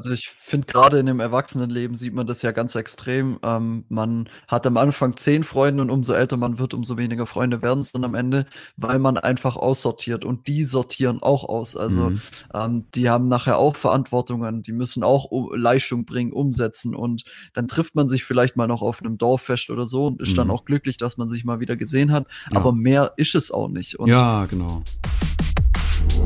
Also, ich finde gerade in dem Erwachsenenleben sieht man das ja ganz extrem. Ähm, man hat am Anfang 10 Freunde und umso älter man wird, umso weniger Freunde werden's dann am Ende, weil man einfach aussortiert und die sortieren auch aus. Also, Mhm. ähm, die haben nachher auch Verantwortungen, die müssen auch u Leistung bringen, umsetzen und dann trifft man sich vielleicht mal noch auf 'nem Dorffest oder so und ist dann Mhm. auch glücklich, dass man sich mal wieder gesehen hat, Ja. aber mehr ist es auch nicht und Ja, genau.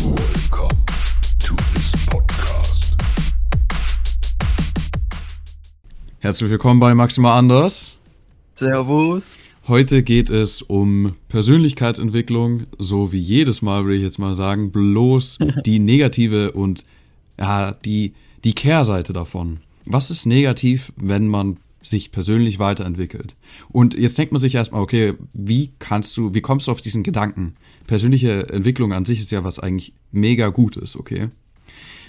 Welcome Herzlich willkommen bei Maximal Anders. Servus. Heute geht es um Persönlichkeitsentwicklung, so wie jedes Mal würde ich jetzt mal sagen, bloß die negative und ja, die, die Kehrseite davon. Was ist negativ, wenn man sich persönlich weiterentwickelt? Und jetzt denkt man sich erstmal, okay, wie kannst du, wie kommst du auf diesen Gedanken? Persönliche Entwicklung an sich ist ja was eigentlich mega Gutes, okay?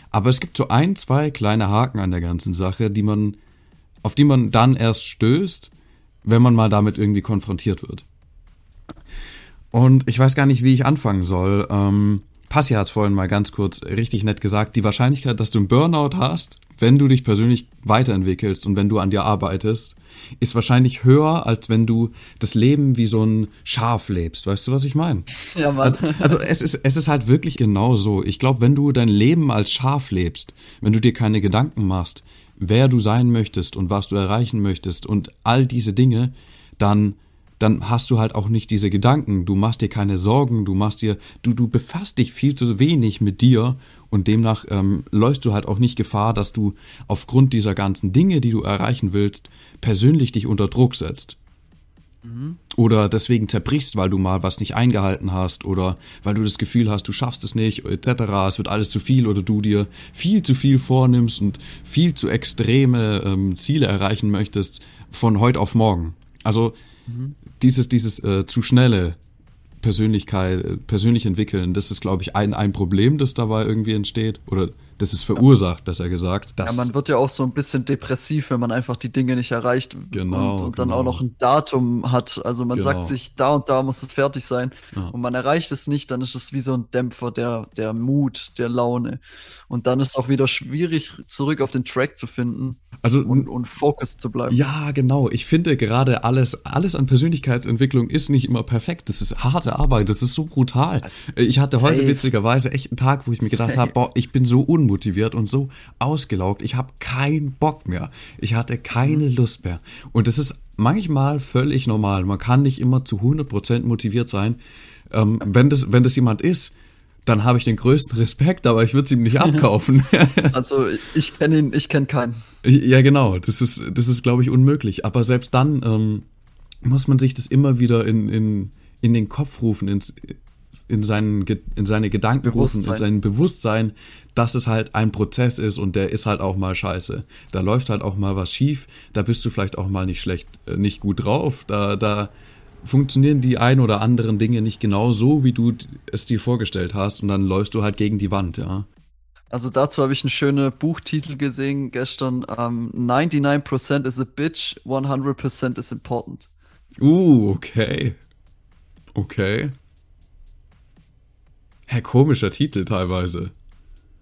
Aber es gibt so ein, zwei kleine Haken an der ganzen Sache, die man, auf die man dann erst stößt, wenn man mal damit irgendwie konfrontiert wird. Und ich weiß gar nicht, wie ich anfangen soll. Ähm, Passi hat vorhin mal ganz kurz richtig nett gesagt, die Wahrscheinlichkeit, dass du einen Burnout hast, wenn du dich persönlich weiterentwickelst und wenn du an dir arbeitest, ist wahrscheinlich höher, als wenn du das Leben wie so ein Schaf lebst. Weißt du, was ich meine? Ja, Mann. Also, also es, ist, es ist halt wirklich genau so. Ich glaube, wenn du dein Leben als Schaf lebst, wenn du dir keine Gedanken machst, wer du sein möchtest und was du erreichen möchtest und all diese Dinge, dann, dann hast du halt auch nicht diese Gedanken. Du machst dir keine Sorgen, du machst dir, du, du befasst dich viel zu wenig mit dir und demnach ähm, läufst du halt auch nicht Gefahr, dass du aufgrund dieser ganzen Dinge, die du erreichen willst, persönlich dich unter Druck setzt oder deswegen zerbrichst, weil du mal was nicht eingehalten hast oder weil du das Gefühl hast, du schaffst es nicht, etc. Es wird alles zu viel oder du dir viel zu viel vornimmst und viel zu extreme ähm, Ziele erreichen möchtest von heute auf morgen. Also dieses, dieses äh, zu schnelle Persönlichkeit, äh, persönlich entwickeln, das ist, glaube ich, ein, ein Problem, das dabei irgendwie entsteht oder das ist verursacht, besser gesagt. Ja, man wird ja auch so ein bisschen depressiv, wenn man einfach die Dinge nicht erreicht Genau, und, und dann genau. auch noch ein Datum hat. Also man Genau. sagt sich, da und da muss es fertig sein Ja. und man erreicht es nicht, dann ist es wie so ein Dämpfer der, der Mut, der Laune. Und dann ist es auch wieder schwierig, zurück auf den Track zu finden also und, und focused zu bleiben. Ja, genau. Ich finde gerade alles, alles an Persönlichkeitsentwicklung ist nicht immer perfekt. Das ist harte Arbeit. Das ist so brutal. Ich hatte heute Safe. witzigerweise echt einen Tag, wo ich mir gedacht habe, boah, ich bin so unmotiviert und so ausgelaugt. Ich habe keinen Bock mehr. Ich hatte keine Lust mehr. Und das ist manchmal völlig normal. Man kann nicht immer zu 100% motiviert sein. Ähm, wenn, das, wenn das jemand ist, dann habe ich den größten Respekt, aber ich würde es ihm nicht abkaufen. Also ich kenne ihn, ich kenne keinen. Ja, genau. Das ist, das ist, glaube ich, unmöglich. Aber selbst dann ähm, muss man sich das immer wieder in, in, in den Kopf rufen, ins, in, seinen, in seine Gedanken in sein Bewusstsein, dass es halt ein Prozess ist und der ist halt auch mal scheiße. Da läuft halt auch mal was schief, da bist du vielleicht auch mal nicht schlecht, äh, nicht gut drauf, da, da funktionieren die ein oder anderen Dinge nicht genau so, wie du es dir vorgestellt hast und dann läufst du halt gegen die Wand, ja. Also dazu habe ich einen schönen Buchtitel gesehen gestern. Ähm, 99% is a bitch, 100% is important. Uh, okay. Okay. Hä, komischer Titel teilweise.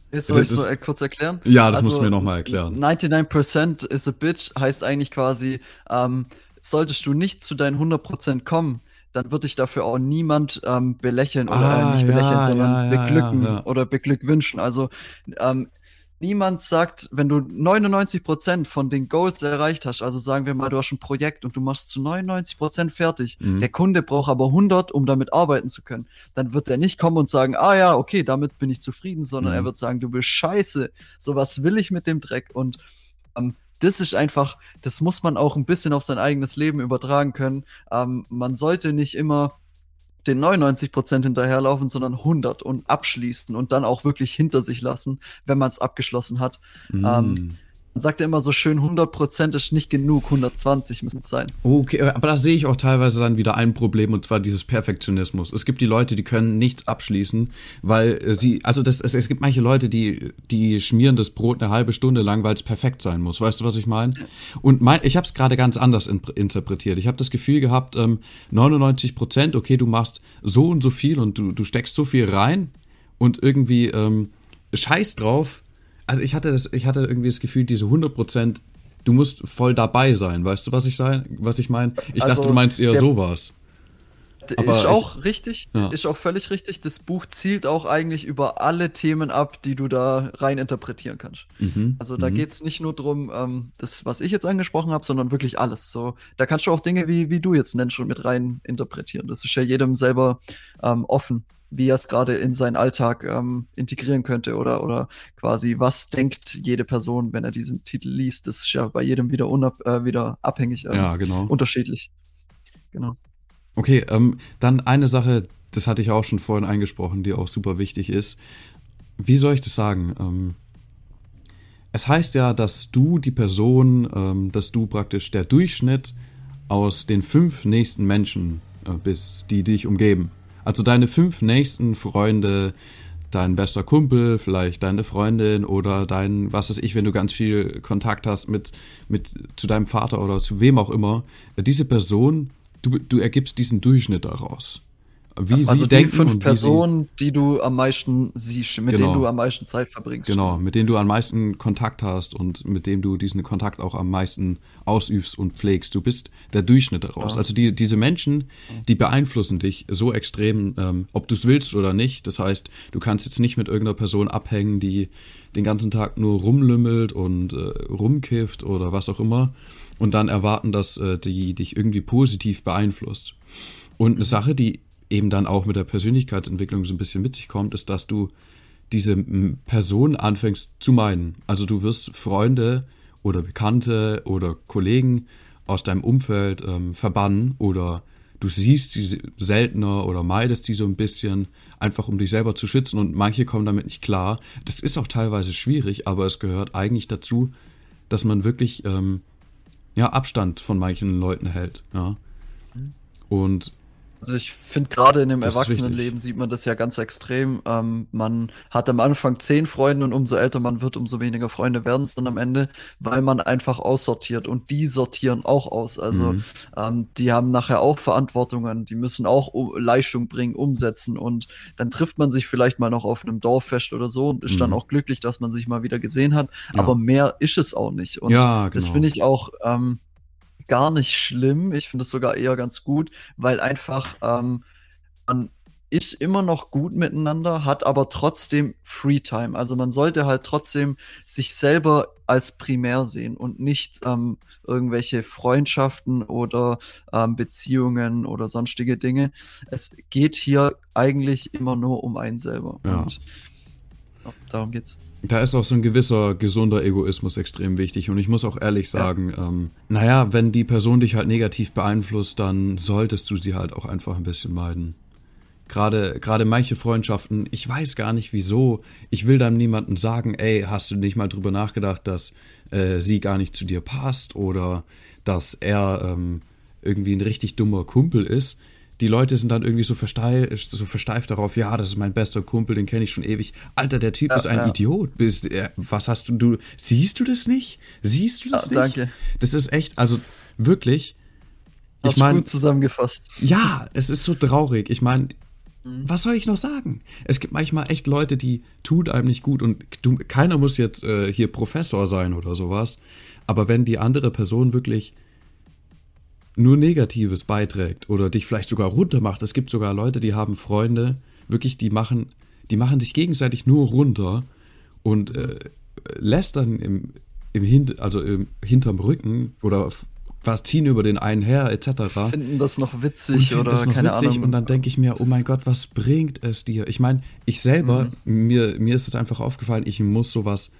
Ist, soll ich Das- so äh, kurz erklären? Ja, das musst du mir noch mal erklären. 99% is a bitch heißt eigentlich quasi, ähm, solltest du nicht zu deinen 100% kommen, dann wird dich dafür auch niemand ähm, belächeln oder Ah, äh, nicht ja, belächeln, sondern ja, ja, beglücken ja, ja. oder beglückwünschen. Also ähm, niemand sagt, wenn du 99% von den Goals erreicht hast, also sagen wir mal, du hast ein Projekt und du machst zu 99% fertig, Mhm. der Kunde braucht aber 100, um damit arbeiten zu können, dann wird er nicht kommen und sagen, ah ja, okay, damit bin ich zufrieden, sondern Mhm. er wird sagen, du bist scheiße, sowas will ich mit dem Dreck und ähm, das ist einfach, das muss man auch ein bisschen auf sein eigenes Leben übertragen können. Ähm, man sollte nicht immer den 99% hinterherlaufen, sondern 100 und abschließen und dann auch wirklich hinter sich lassen, wenn man es abgeschlossen hat. Mm. Ähm, man sagt ja immer so schön, 100% ist nicht genug, 120 müssen es sein. Okay, aber da sehe ich auch teilweise dann wieder ein Problem und zwar dieses Perfektionismus. Es gibt die Leute, die können nichts abschließen, weil äh, sie, also das, es, es gibt manche Leute, die, die schmieren das Brot eine halbe Stunde lang, weil es perfekt sein muss. Weißt du, was ich meine? Und mein, ich habe es gerade ganz anders in, interpretiert. Ich habe das Gefühl gehabt, ähm, 99 Prozent, okay, du machst so und so viel und du, du steckst so viel rein und irgendwie ähm, scheiß drauf, also ich hatte das, ich hatte irgendwie das Gefühl, diese 100 Prozent, du musst voll dabei sein. Weißt du, was ich sein, was ich meine? Ich Also, dachte, du meinst eher sowas. Aber ist ich- auch richtig, Ja. ist auch völlig richtig. Das Buch zielt auch eigentlich über alle Themen ab, die du da rein interpretieren kannst. Mhm. Also da mhm. geht's nicht nur drum, ähm, das, was ich jetzt angesprochen habe, sondern wirklich alles. So, da kannst du auch Dinge, wie, wie du jetzt nennst, schon mit rein interpretieren. Das ist ja jedem selber ähm, offen, wie er es gerade in seinen Alltag ähm, integrieren könnte oder, oder quasi, was denkt jede Person, wenn er diesen Titel liest. Das ist ja bei jedem wieder, unab äh, wieder abhängig, ähm, Ja, genau. unterschiedlich. Genau. Okay, ähm, dann eine Sache, das hatte ich auch schon vorhin eingesprochen, die auch super wichtig ist. Wie soll ich das sagen? Ähm, es heißt ja, dass du die Person, ähm, dass du praktisch der Durchschnitt aus den fünf nächsten Menschen äh, bist, die dich umgeben. Also deine fünf nächsten Freunde, dein bester Kumpel, vielleicht deine Freundin oder dein, was weiß ich, wenn du ganz viel Kontakt hast mit, mit zu deinem Vater oder zu wem auch immer. Äh, Diese Person, du, du ergibst diesen Durchschnitt daraus. Wie also sie die denken fünf Personen, die du am meisten siehst, mit Genau. denen du am meisten Zeit verbringst. Genau, mit denen du am meisten Kontakt hast und mit dem du diesen Kontakt auch am meisten ausübst und pflegst. Du bist der Durchschnitt daraus. Ja. Also die, diese Menschen, die beeinflussen dich so extrem, ähm, ob du es willst oder nicht. Das heißt, du kannst jetzt nicht mit irgendeiner Person abhängen, die den ganzen Tag nur rumlümmelt und äh, rumkifft oder was auch immer und dann erwarten, dass äh, die dich irgendwie positiv beeinflusst. Und eine Sache, die eben dann auch mit der Persönlichkeitsentwicklung so ein bisschen mit sich kommt, ist, dass du diese Person anfängst zu meiden. Also du wirst Freunde oder Bekannte oder Kollegen aus deinem Umfeld ähm, verbannen oder du siehst sie se- seltener oder meidest sie so ein bisschen, einfach um dich selber zu schützen und manche kommen damit nicht klar. Das ist auch teilweise schwierig, aber es gehört eigentlich dazu, dass man wirklich ähm, ja, Abstand von manchen Leuten hält. Ja. Und Also ich finde gerade in dem Das Erwachsenenleben sieht man das ja ganz extrem. Ähm, man hat am Anfang zehn Freunde und umso älter man wird, umso weniger Freunde werden es dann am Ende, weil man einfach aussortiert und die sortieren auch aus. Also Mhm. ähm, die haben nachher auch Verantwortungen, die müssen auch um, Leistung bringen, umsetzen und dann trifft man sich vielleicht mal noch auf einem Dorffest oder so und ist dann Mhm. auch glücklich, dass man sich mal wieder gesehen hat. Ja. Aber mehr ist es auch nicht. Und ja, genau. das finde ich auch ähm, gar nicht schlimm. Ich finde es sogar eher ganz gut, weil einfach ähm, man ist immer noch gut miteinander, hat aber trotzdem Freetime. Also man sollte halt trotzdem sich selber als primär sehen und nicht ähm, irgendwelche Freundschaften oder ähm, Beziehungen oder sonstige Dinge. Es geht hier eigentlich immer nur um einen selber. Ja. Und ja, darum geht's. Da ist auch so ein gewisser gesunder Egoismus extrem wichtig. Und ich muss auch ehrlich Ja. sagen, ähm, naja, wenn die Person dich halt negativ beeinflusst, dann solltest du sie halt auch einfach ein bisschen meiden. Gerade, gerade manche Freundschaften, ich weiß gar nicht wieso. Ich will dann niemandem sagen, ey, hast du nicht mal drüber nachgedacht, dass äh, sie gar nicht zu dir passt oder dass er ähm, irgendwie ein richtig dummer Kumpel ist. Die Leute sind dann irgendwie so, versteif, so versteift darauf, ja, das ist mein bester Kumpel, den kenne ich schon ewig. Alter, der Typ Ja, ist ein ja. Idiot. Bist, äh, was hast du, du, siehst du das nicht? Siehst du das Ja, nicht? danke. Das ist echt, also wirklich, Hast ich meine, gut zusammengefasst. ja, es ist so traurig. Ich meine, Mhm. was soll ich noch sagen? Es gibt manchmal echt Leute, die tun einem nicht gut und du, keiner muss jetzt äh, hier Professor sein oder sowas. Aber wenn die andere Person wirklich nur Negatives beiträgt oder dich vielleicht sogar runtermacht, es gibt sogar Leute, die haben Freunde, wirklich, die machen, die machen sich gegenseitig nur runter und äh, lästern im, im Hint, also im, hinterm Rücken oder was ziehen über den einen her, etc. finden das noch witzig oder das noch keine witzig Ahnung. und dann denke ich mir, oh mein Gott, was bringt es dir? Ich meine, ich selber, Mhm. mir, mir ist es einfach aufgefallen, ich muss sowas,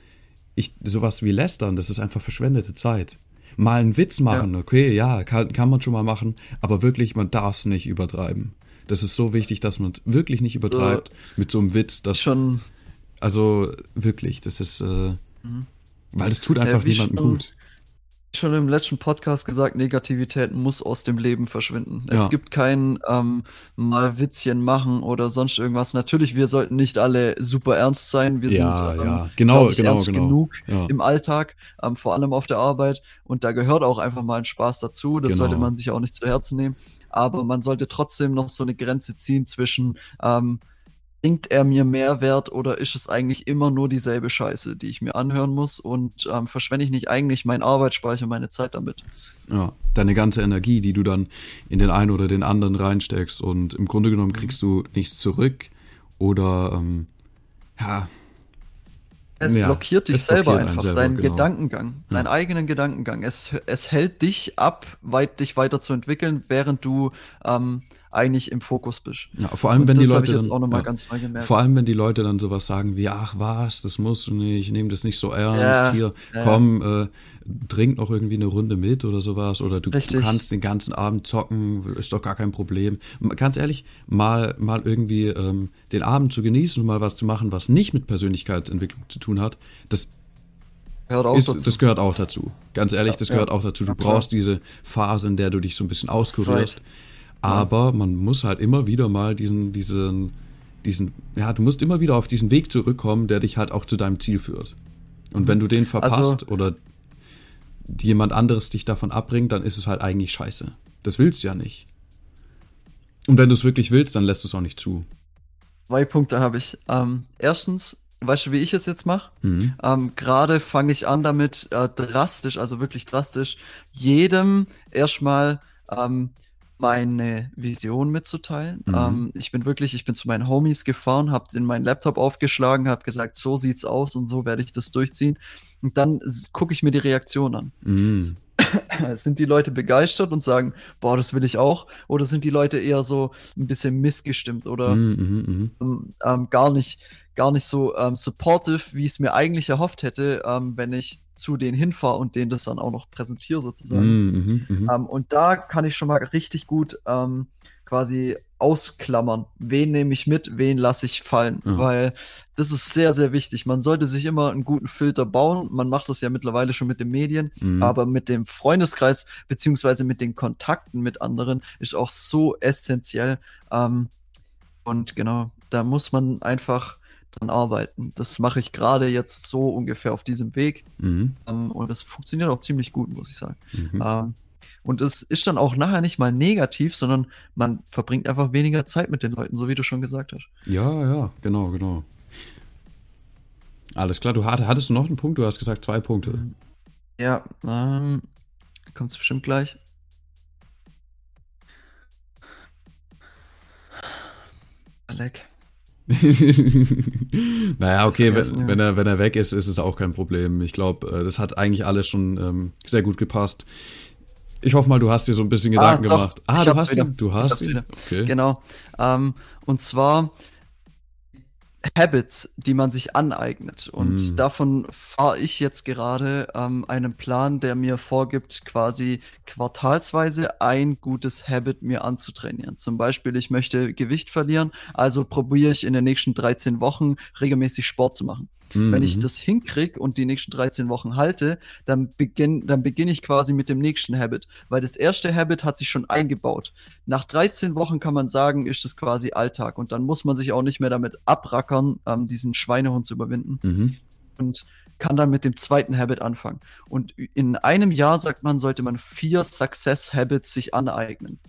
ich, sowas wie lästern, das ist einfach verschwendete Zeit. Mal einen Witz machen, okay, ja, kann, kann man schon mal machen, aber wirklich, man darf es nicht übertreiben. Das ist so wichtig, dass man es wirklich nicht übertreibt mit so einem Witz, das schon also wirklich, das ist, äh, weil das tut einfach Mhm. wie niemandem schon- gut. Schon im letzten Podcast gesagt, Negativität muss aus dem Leben verschwinden. Ja. Es gibt kein ähm, mal Witzchen machen oder sonst irgendwas. Natürlich, wir sollten nicht alle super ernst sein. Wir Ja, sind ähm, ja, genau, ich, genau, ernst genau. genug Ja. im Alltag, ähm, vor allem auf der Arbeit. Und da gehört auch einfach mal ein Spaß dazu. Das Genau. sollte man sich auch nicht zu Herzen nehmen. Aber man sollte trotzdem noch so eine Grenze ziehen zwischen ähm, bringt er mir Mehrwert oder ist es eigentlich immer nur dieselbe Scheiße, die ich mir anhören muss und ähm, verschwende ich nicht eigentlich meinen Arbeitsspeicher, meine Zeit damit? Ja, deine ganze Energie, die du dann in den einen oder den anderen reinsteckst und im Grunde genommen kriegst du nichts zurück oder ähm, ja. Es ja, blockiert dich es selber blockiert einfach, selber, deinen genau. Gedankengang, deinen Ja. eigenen Gedankengang. Es, es hält dich ab, weit, dich weiterzuentwickeln, während du ähm, eigentlich im Fokus bist. Ja, vor allem, Und wenn die das Leute dann, ja, vor allem, wenn die Leute dann sowas sagen wie, ach was, das musst du nicht, nehm das nicht so ernst, Ja, hier, ja. komm, äh, trink noch irgendwie eine Runde mit oder sowas, oder du, du kannst den ganzen Abend zocken, ist doch gar kein Problem. Ganz ehrlich, mal, mal irgendwie ähm, den Abend zu genießen und mal was zu machen, was nicht mit Persönlichkeitsentwicklung zu tun hat, das Hört auch ist, dazu. das gehört auch dazu. Ganz ehrlich, das Ja, gehört ja. auch dazu. Du Ja, brauchst diese Phase, in der du dich so ein bisschen auskurierst. Aber man muss halt immer wieder mal diesen, diesen, diesen, ja, du musst immer wieder auf diesen Weg zurückkommen, der dich halt auch zu deinem Ziel führt. Und wenn du den verpasst Also- oder jemand anderes dich davon abbringt, dann ist es halt eigentlich scheiße. Das willst du ja nicht. Und wenn du es wirklich willst, dann lässt du es auch nicht zu. Zwei Punkte habe ich. Ähm, erstens, weißt du, wie ich es jetzt mache? Mhm. Ähm, Gerade fange ich an damit äh, drastisch, also wirklich drastisch, jedem erstmal ähm, meine Vision mitzuteilen. Mhm. Ähm, ich bin wirklich, ich bin zu meinen Homies gefahren, habe in meinen Laptop aufgeschlagen, habe gesagt, so sieht's aus und so werde ich das durchziehen. Und dann gucke ich mir die Reaktion an. Mhm. Sind die Leute begeistert und sagen, boah, das will ich auch? Oder sind die Leute eher so ein bisschen missgestimmt oder mhm, mhm. ähm, ähm, gar nicht, gar nicht so ähm, supportive, wie ich es mir eigentlich erhofft hätte, ähm, wenn ich zu denen hinfahre und denen das dann auch noch präsentiere sozusagen. Mhm, mhm, mhm. Ähm, und da kann ich schon mal richtig gut ähm, quasi ausklammern, wen nehme ich mit, wen lasse ich fallen, Ja. weil das ist sehr, sehr wichtig. Man sollte sich immer einen guten Filter bauen. Man macht das ja mittlerweile schon mit den Medien, Mhm. aber mit dem Freundeskreis beziehungsweise mit den Kontakten mit anderen ist auch so essentiell. Ähm, und genau, da muss man einfach dran arbeiten. Das mache ich gerade jetzt so ungefähr auf diesem Weg. Mhm. Ähm, und es funktioniert auch ziemlich gut, muss ich sagen. Mhm. Ähm, und es ist dann auch nachher nicht mal negativ, sondern man verbringt einfach weniger Zeit mit den Leuten, so wie du schon gesagt hast. Ja, ja, genau, genau. Alles klar, du hatt- hattest du noch einen Punkt? Du hast gesagt zwei Punkte. Ja, ähm, kommt bestimmt gleich. Leck. naja, okay, wenn, wenn, er, wenn er weg ist, ist es auch kein Problem. Ich glaube, äh, das hat eigentlich alles schon ähm, sehr gut gepasst. Ich hoffe mal, du hast dir so ein bisschen Gedanken doch, gemacht. Ah, ich du hast wieder. ihn? Du hast ihn? Okay. Genau. Ähm, und zwar Habits, die man sich aneignet. Und Mm. davon fahre ich jetzt gerade ähm, einen Plan, der mir vorgibt, quasi quartalsweise ein gutes Habit mir anzutrainieren. Zum Beispiel, ich möchte Gewicht verlieren, also probiere ich in den nächsten 13 Wochen regelmäßig Sport zu machen. Wenn ich Mhm. das hinkriege und die nächsten 13 Wochen halte, dann beginne dann beginn ich quasi mit dem nächsten Habit. Weil das erste Habit hat sich schon eingebaut. Nach 13 Wochen kann man sagen, ist das quasi Alltag. Und dann muss man sich auch nicht mehr damit abrackern, ähm, diesen Schweinehund zu überwinden. Mhm. Und kann dann mit dem zweiten Habit anfangen. Und in einem Jahr, sagt man, sollte man vier Success Habits sich aneignen.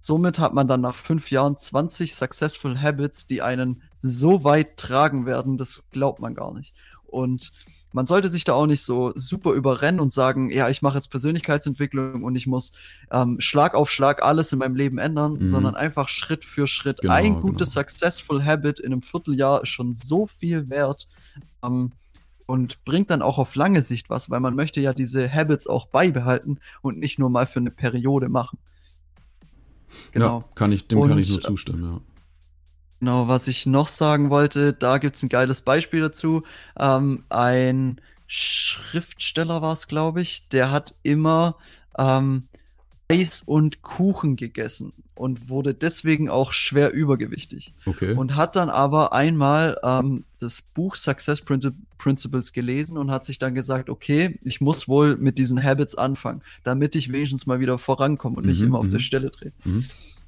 Somit hat man dann nach fünf Jahren 20 Successful Habits, die einen so weit tragen werden, das glaubt man gar nicht. Und man sollte sich da auch nicht so super überrennen und sagen, ja, ich mache jetzt Persönlichkeitsentwicklung und ich muss ähm, Schlag auf Schlag alles in meinem Leben ändern, Mhm. sondern einfach Schritt für Schritt. Genau, Ein gutes genau. Successful Habit in einem Vierteljahr ist schon so viel wert ähm, und bringt dann auch auf lange Sicht was, weil man möchte ja diese Habits auch beibehalten und nicht nur mal für eine Periode machen. Genau. Ja, kann ich, dem kann Und, ich nur zustimmen, ja. Genau, was ich noch sagen wollte, da gibt's ein geiles Beispiel dazu. Ähm, ein Schriftsteller war es, glaube ich, der hat immer ähm, Eis und Kuchen gegessen und wurde deswegen auch schwer übergewichtig. Okay. Und hat dann aber einmal ähm, das Buch Success Princi- Principles gelesen und hat sich dann gesagt, okay, ich muss wohl mit diesen Habits anfangen, damit ich wenigstens mal wieder vorankomme und nicht Mhm, immer auf mhm. der Stelle trete Mhm.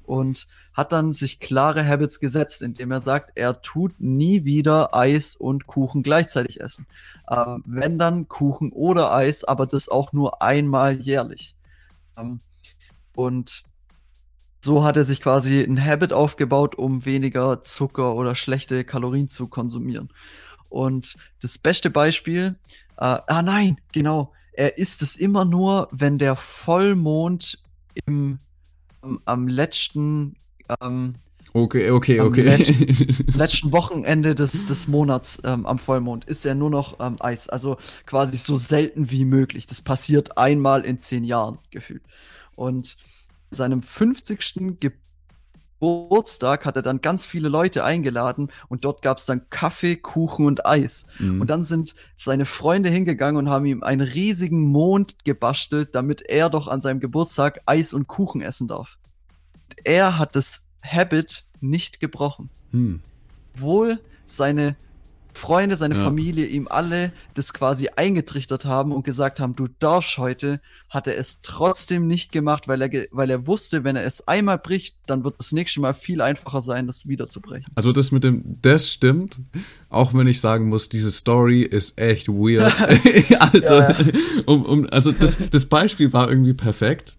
Und hat dann sich klare Habits gesetzt, indem er sagt, er tut nie wieder Eis und Kuchen gleichzeitig essen. Ähm, wenn dann Kuchen oder Eis, aber das auch nur einmal jährlich. Ähm, und so hat er sich quasi ein Habit aufgebaut, um weniger Zucker oder schlechte Kalorien zu konsumieren. Und das beste Beispiel, äh, ah nein, genau, er isst es immer nur, wenn der Vollmond im, am, am letzten, ähm, Okay, okay, okay. letz- letzten Wochenende des, des Monats ähm, am Vollmond isst er nur noch ähm, Eis. Also quasi so selten wie möglich. Das passiert einmal in zehn Jahren gefühlt. Und seinem 50. Geburtstag hat er dann ganz viele Leute eingeladen und dort gab es dann Kaffee, Kuchen und Eis. Mhm. Und dann sind seine Freunde hingegangen und haben ihm einen riesigen Mond gebastelt, damit er doch an seinem Geburtstag Eis und Kuchen essen darf. Und er hat das Habit nicht gebrochen. hm. Obwohl seine Freunde, seine Ja. Familie ihm alle das quasi eingetrichtert haben und gesagt haben, du darfst heute, hat er es trotzdem nicht gemacht, weil er, weil er wusste, wenn er es einmal bricht, dann wird das nächste Mal viel einfacher sein, das wieder zu brechen. Also das mit dem, das stimmt. Auch wenn ich sagen muss, diese Story ist echt weird. also, Ja, ja. Um, um, also das, das Beispiel war irgendwie perfekt.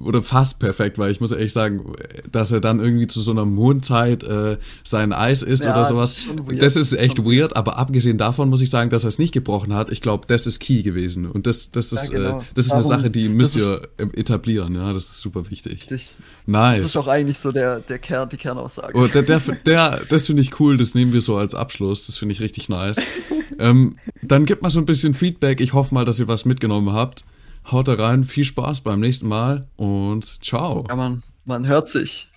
Oder fast perfekt, weil ich muss ehrlich sagen, dass er dann irgendwie zu so einer Mondzeit äh, sein Eis isst Ja, oder das sowas. ist schon weird. Das ist echt weird, aber abgesehen davon muss ich sagen, dass er es nicht gebrochen hat. Ich glaube, das ist key gewesen. Und das, das ist, genau. äh, das ist eine Darum- Sache, die müsst das ihr äh, etablieren. Ja, das ist super wichtig. Richtig. Nice. Das ist auch eigentlich so der, der Kern, die Kernaussage. Oh, der, der, der, das finde ich cool, das nehmen wir so als Abschluss, das finde ich richtig nice. ähm, dann gebt mal so ein bisschen Feedback, ich hoffe mal, dass ihr was mitgenommen habt. Haut da rein, viel Spaß beim nächsten Mal und ciao. Ja, man, man hört sich.